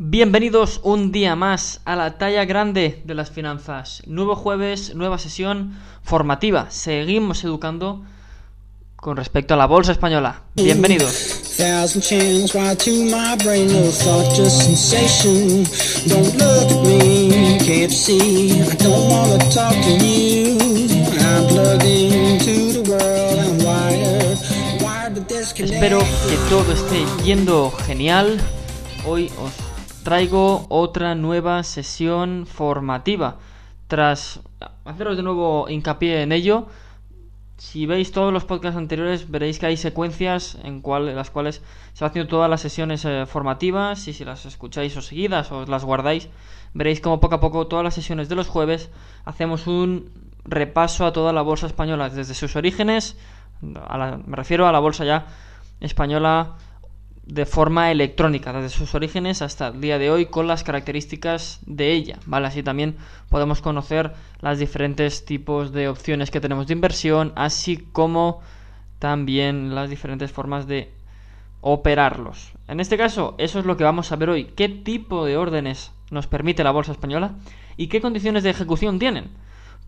Bienvenidos un día más a la talla grande de las finanzas. Nuevo jueves, nueva sesión formativa. Seguimos educando con respecto a la bolsa española. Bienvenidos. Thousand channels fly to my brain, no thought, just sensation. Don't look at me, can't see. I don't wanna talk to you. I'm plugged into the world, I'm wired, wired to disconnect. Espero que todo esté yendo genial. Hoy os traigo otra nueva sesión formativa. Tras haceros de nuevo hincapié en ello, si veis todos los podcasts anteriores, veréis que hay secuencias en, las cuales se va haciendo todas las sesiones eh, formativas. Y si las escucháis o seguidas o las guardáis, veréis como poco a poco todas las sesiones de los jueves hacemos un repaso a toda la bolsa española desde sus orígenes. me refiero a la bolsa ya española de forma electrónica, desde sus orígenes hasta el día de hoy, con las características de ella, ¿vale? Así también podemos conocer los diferentes tipos de opciones que tenemos de inversión, así como también las diferentes formas de operarlos. En este caso, eso es lo que vamos a ver hoy. ¿Qué tipo de órdenes nos permite la bolsa española y qué condiciones de ejecución tienen?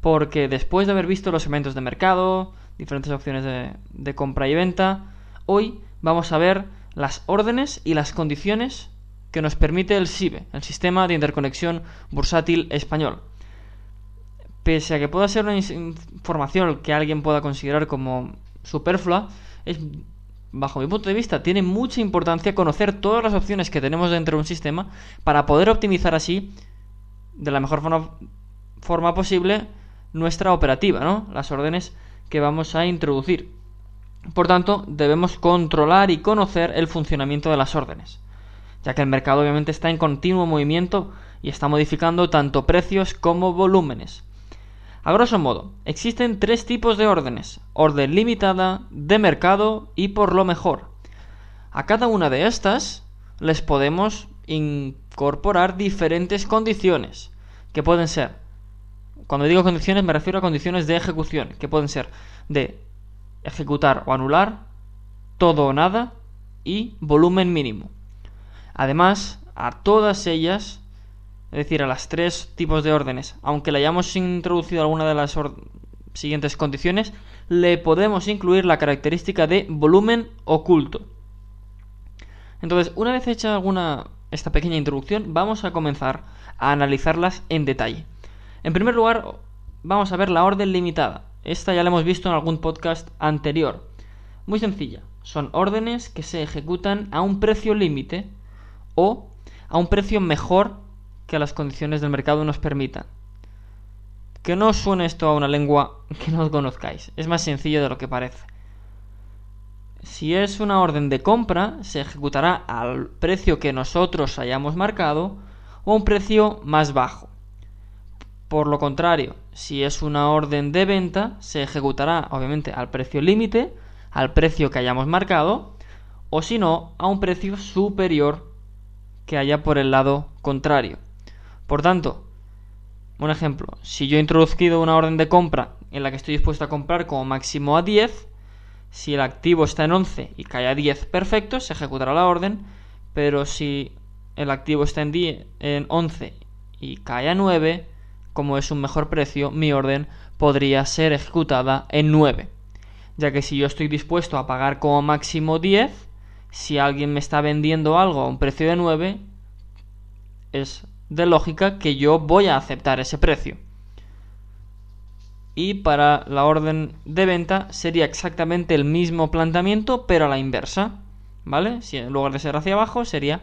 Porque después de haber visto los elementos de mercado, diferentes opciones de compra y venta, hoy vamos a ver las órdenes y las condiciones que nos permite el SIBE, el Sistema de Interconexión Bursátil Español. Pese a que pueda ser una información que alguien pueda considerar como superflua, es, bajo mi punto de vista, tiene mucha importancia conocer todas las opciones que tenemos dentro de un sistema para poder optimizar así, de la mejor forma, forma posible, nuestra operativa, ¿no? Las órdenes que vamos a introducir. Por tanto, debemos controlar y conocer el funcionamiento de las órdenes, ya que el mercado obviamente está en continuo movimiento y está modificando tanto precios como volúmenes. A grosso modo, existen tres tipos de órdenes, orden limitada, de mercado y por lo mejor. A cada una de estas les podemos incorporar diferentes condiciones, que pueden ser, cuando digo condiciones me refiero a condiciones de ejecución, que pueden ser de ejecutar o anular, todo o nada y volumen mínimo. Además, a todas ellas, es decir, a las tres tipos de órdenes, aunque le hayamos introducido alguna de las siguientes condiciones, le podemos incluir la característica de volumen oculto. Entonces, una vez hecha alguna esta pequeña introducción, vamos a comenzar a analizarlas en detalle. En primer lugar, vamos a ver la orden limitada. Esta ya la hemos visto en algún podcast anterior. Muy sencilla. Son órdenes que se ejecutan a un precio límite o a un precio mejor que las condiciones del mercado nos permitan. Que no suene esto a una lengua que no conozcáis. Es más sencillo de lo que parece. Si es una orden de compra, se ejecutará al precio que nosotros hayamos marcado o a un precio más bajo. Por lo contrario, si es una orden de venta, se ejecutará obviamente al precio límite, al precio que hayamos marcado, o si no, a un precio superior que haya por el lado contrario. Por tanto, un ejemplo, si yo he introducido una orden de compra en la que estoy dispuesto a comprar como máximo a 10, si el activo está en 11 y cae a 10 perfecto, se ejecutará la orden, pero si el activo está en, 10, en 11 y cae a 9, como es un mejor precio, mi orden podría ser ejecutada en 9. Ya que si yo estoy dispuesto a pagar como máximo 10, si alguien me está vendiendo algo a un precio de 9, es de lógica que yo voy a aceptar ese precio. Y para la orden de venta sería exactamente el mismo planteamiento, pero a la inversa. ¿Vale? Si en lugar de ser hacia abajo, sería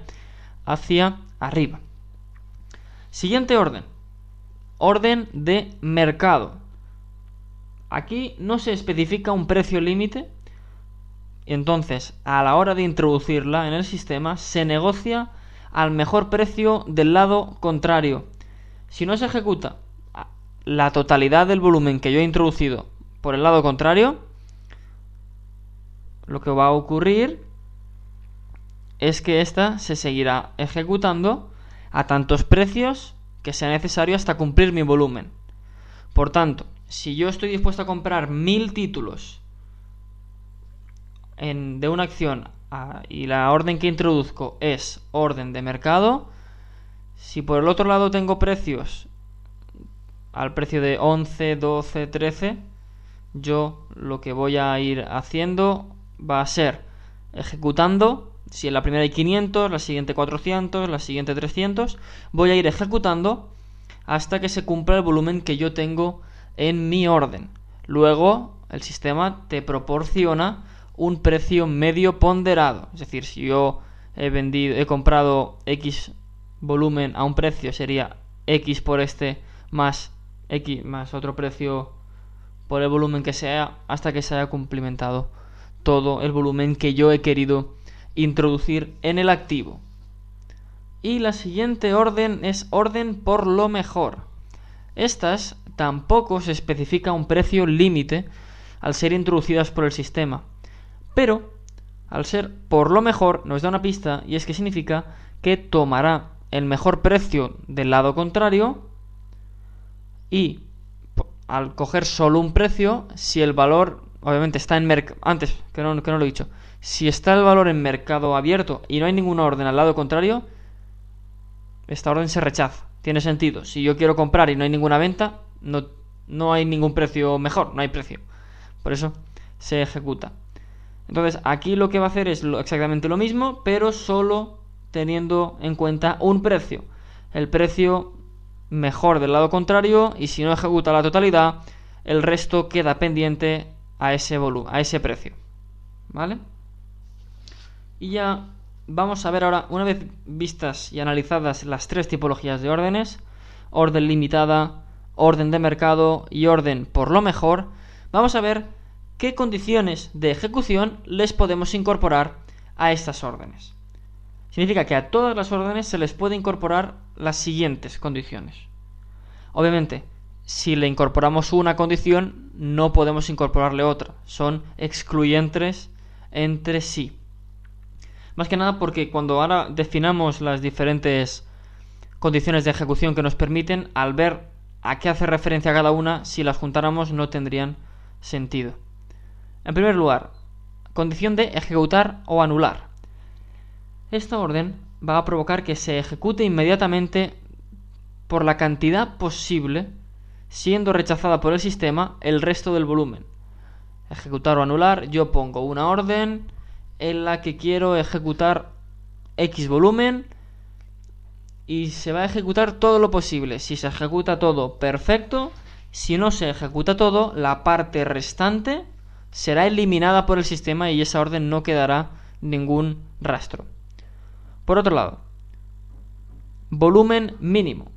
hacia arriba. Siguiente orden Orden de mercado. Aquí no se especifica un precio límite. Entonces, a la hora de introducirla en el sistema, se negocia al mejor precio del lado contrario. Si no se ejecuta la totalidad del volumen que yo he introducido por el lado contrario, lo que va a ocurrir es que ésta se seguirá ejecutando a tantos precios que sea necesario hasta cumplir mi volumen. Por tanto, si yo estoy dispuesto a comprar mil títulos en, de una acción ah, y la orden que introduzco es orden de mercado, Si por el otro lado tengo precios al precio de 11, 12, 13, yo lo que voy a ir haciendo va a ser ejecutando, si en la primera hay 500, la siguiente 400, la siguiente 300, voy a ir ejecutando hasta que se cumpla el volumen que yo tengo en mi orden. Luego el sistema te proporciona un precio medio ponderado, es decir, si yo he vendido he comprado X volumen a un precio sería X por este más X más otro precio por el volumen que sea hasta que se haya cumplimentado todo el volumen que yo he querido introducir en el activo. Y la siguiente orden es orden por lo mejor. Estas tampoco se especifica un precio límite al ser introducidas por el sistema, pero al ser por lo mejor nos da una pista y es que significa que tomará el mejor precio del lado contrario y al coger solo un precio, si el valor obviamente está en mercado, antes que no, que no lo he dicho, si está el valor en mercado abierto y no hay ninguna orden al lado contrario, esta orden se rechaza. Tiene sentido. Si yo quiero comprar y no hay ninguna venta, no, no hay ningún precio mejor, no hay precio. Por eso se ejecuta. Entonces aquí lo que va a hacer es exactamente lo mismo, pero solo teniendo en cuenta un precio. El precio mejor del lado contrario y si no ejecuta la totalidad, el resto queda pendiente a ese volumen, a ese precio. ¿Vale? Y ya vamos a ver ahora, una vez vistas y analizadas las tres tipologías de órdenes, orden limitada, orden de mercado y orden por lo mejor, vamos a ver qué condiciones de ejecución les podemos incorporar a estas órdenes. Significa que a todas las órdenes se les puede incorporar las siguientes condiciones. Obviamente, si le incorporamos una condición, no podemos incorporarle otra. Son excluyentes entre sí. Más que nada porque cuando ahora definamos las diferentes condiciones de ejecución que nos permiten, al ver a qué hace referencia cada una, si las juntáramos no tendrían sentido. En primer lugar, condición de ejecutar o anular. Esta orden va a provocar que se ejecute inmediatamente por la cantidad posible siendo rechazada por el sistema el resto del volumen. Ejecutar o anular, yo pongo una orden en la que quiero ejecutar X volumen y se va a ejecutar todo lo posible. Si se ejecuta todo, perfecto. Si no se ejecuta todo, la parte restante será eliminada por el sistema y esa orden no quedará ningún rastro. Por otro lado, volumen mínimo.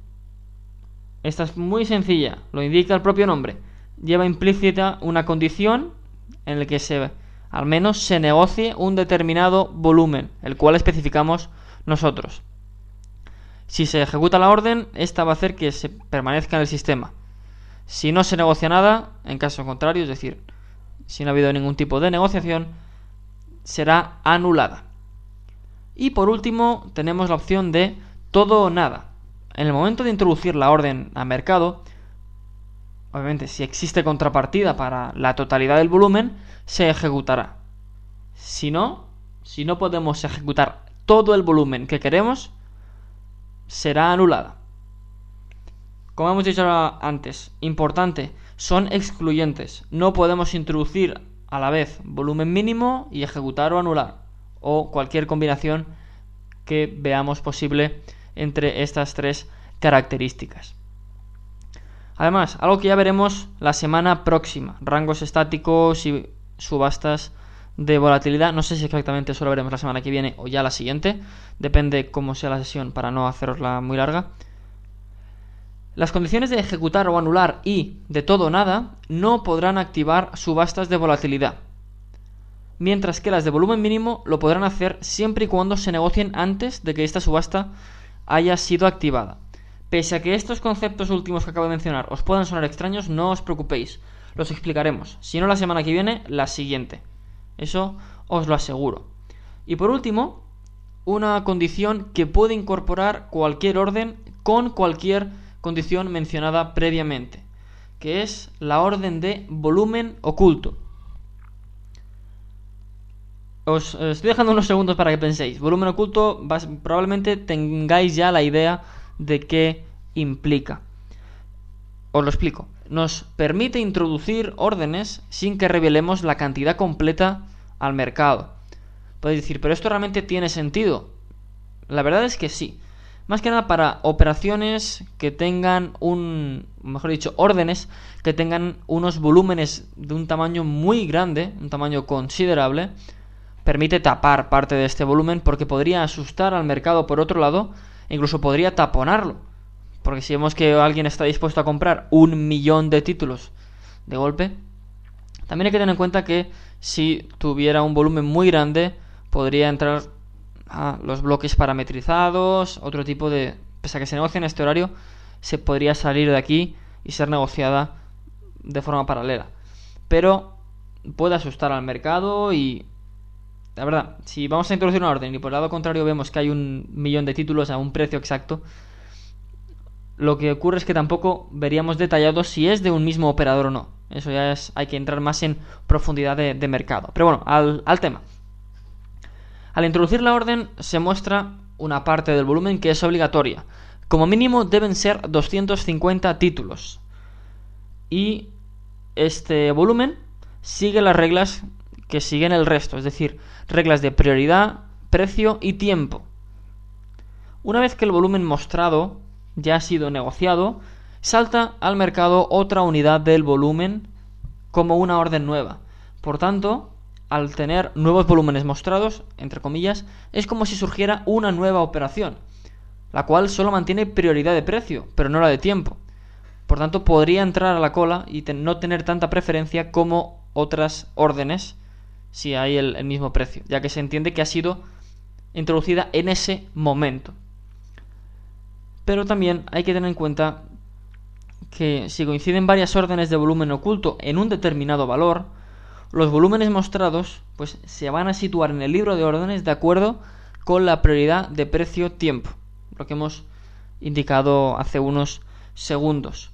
Esta es muy sencilla, lo indica el propio nombre. Lleva implícita una condición en la que se, al menos se negocie un determinado volumen, el cual especificamos nosotros. Si se ejecuta la orden, esta va a hacer que se permanezca en el sistema. Si no se negocia nada, en caso contrario, es decir, si no ha habido ningún tipo de negociación, será anulada. Y por último, tenemos la opción de todo o nada en el momento de introducir la orden a mercado, obviamente si existe contrapartida para la totalidad del volumen, se ejecutará. Si no, si no podemos ejecutar todo el volumen que queremos, será anulada. Como hemos dicho antes, importante, son excluyentes. No podemos introducir a la vez volumen mínimo y ejecutar o anular, o cualquier combinación que veamos posible entre estas tres características. Además, algo que ya veremos la semana próxima, rangos estáticos y subastas de volatilidad. No sé si exactamente eso lo veremos la semana que viene o ya la siguiente, depende cómo sea la sesión para no hacerosla muy larga. Las condiciones de ejecutar o anular y de todo o nada no podrán activar subastas de volatilidad, mientras que las de volumen mínimo lo podrán hacer siempre y cuando se negocien antes de que esta subasta haya sido activada. Pese a que estos conceptos últimos que acabo de mencionar os puedan sonar extraños, no os preocupéis, los explicaremos. Si no la semana que viene, la siguiente. Eso os lo aseguro. Y por último, una condición que puede incorporar cualquier orden con cualquier condición mencionada previamente, que es la orden de volumen oculto. Os estoy dejando unos segundos para que penséis. Volumen oculto, probablemente tengáis ya la idea de qué implica. Os lo explico. Nos permite introducir órdenes sin que revelemos la cantidad completa al mercado. Podéis decir, pero esto realmente tiene sentido. La verdad es que sí. Más que nada para operaciones que tengan un, mejor dicho, órdenes que tengan unos volúmenes de un tamaño muy grande, un tamaño considerable, permite tapar parte de este volumen porque podría asustar al mercado por otro lado e incluso podría taponarlo. Porque si vemos que alguien está dispuesto a comprar un millón de títulos de golpe, también hay que tener en cuenta que si tuviera un volumen muy grande, podría entrar a los bloques parametrizados, otro tipo de... Pese a que se negocia en este horario, se podría salir de aquí y ser negociada de forma paralela. Pero puede asustar al mercado y... La verdad, si vamos a introducir una orden y por el lado contrario vemos que hay un millón de títulos a un precio exacto, lo que ocurre es que tampoco veríamos detallado si es de un mismo operador o no. Eso ya es, hay que entrar más en profundidad de, mercado. Pero bueno, al, al tema. Al introducir la orden se muestra una parte del volumen que es obligatoria. Como mínimo deben ser 250 títulos. Y este volumen sigue las reglas que siguen el resto, es decir, reglas de prioridad, precio y tiempo. Una vez que el volumen mostrado ya ha sido negociado, salta al mercado otra unidad del volumen como una orden nueva. Por tanto, al tener nuevos volúmenes mostrados, entre comillas, es como si surgiera una nueva operación, la cual solo mantiene prioridad de precio, pero no la de tiempo. Por tanto, podría entrar a la cola y no tener tanta preferencia como otras órdenes si hay el mismo precio, ya que se entiende que ha sido introducida en ese momento. Pero también hay que tener en cuenta que si coinciden varias órdenes de volumen oculto en un determinado valor, los volúmenes mostrados pues se van a situar en el libro de órdenes de acuerdo con la prioridad de precio-tiempo, lo que hemos indicado hace unos segundos.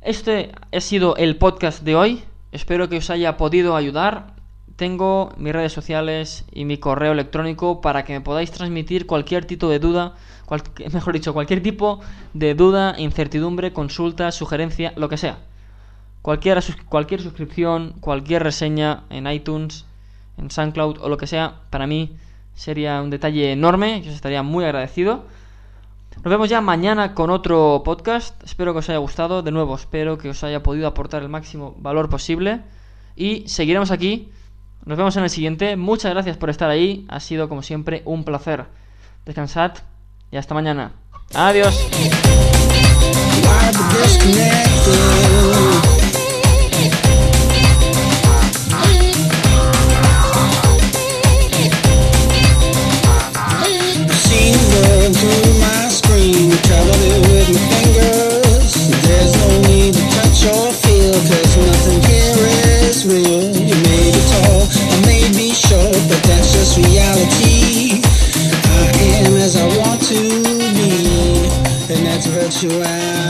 Este ha sido el podcast de hoy. Espero que os haya podido ayudar. Tengo mis redes sociales y mi correo electrónico para que me podáis transmitir cualquier tipo de duda, mejor dicho, cualquier tipo de duda, incertidumbre, consulta, sugerencia, lo que sea. Cualquier, cualquier suscripción, cualquier reseña en iTunes, en SoundCloud o lo que sea, para mí sería un detalle enorme, yo estaría muy agradecido. Nos vemos ya mañana con otro podcast. Espero que os haya gustado. De nuevo, espero que os haya podido aportar el máximo valor posible. Y seguiremos aquí nos vemos en el siguiente. Muchas gracias por estar ahí. Ha sido como siempre un placer. Descansad y hasta mañana. Adiós. this reality. I am as I want to be, and that's virtuality.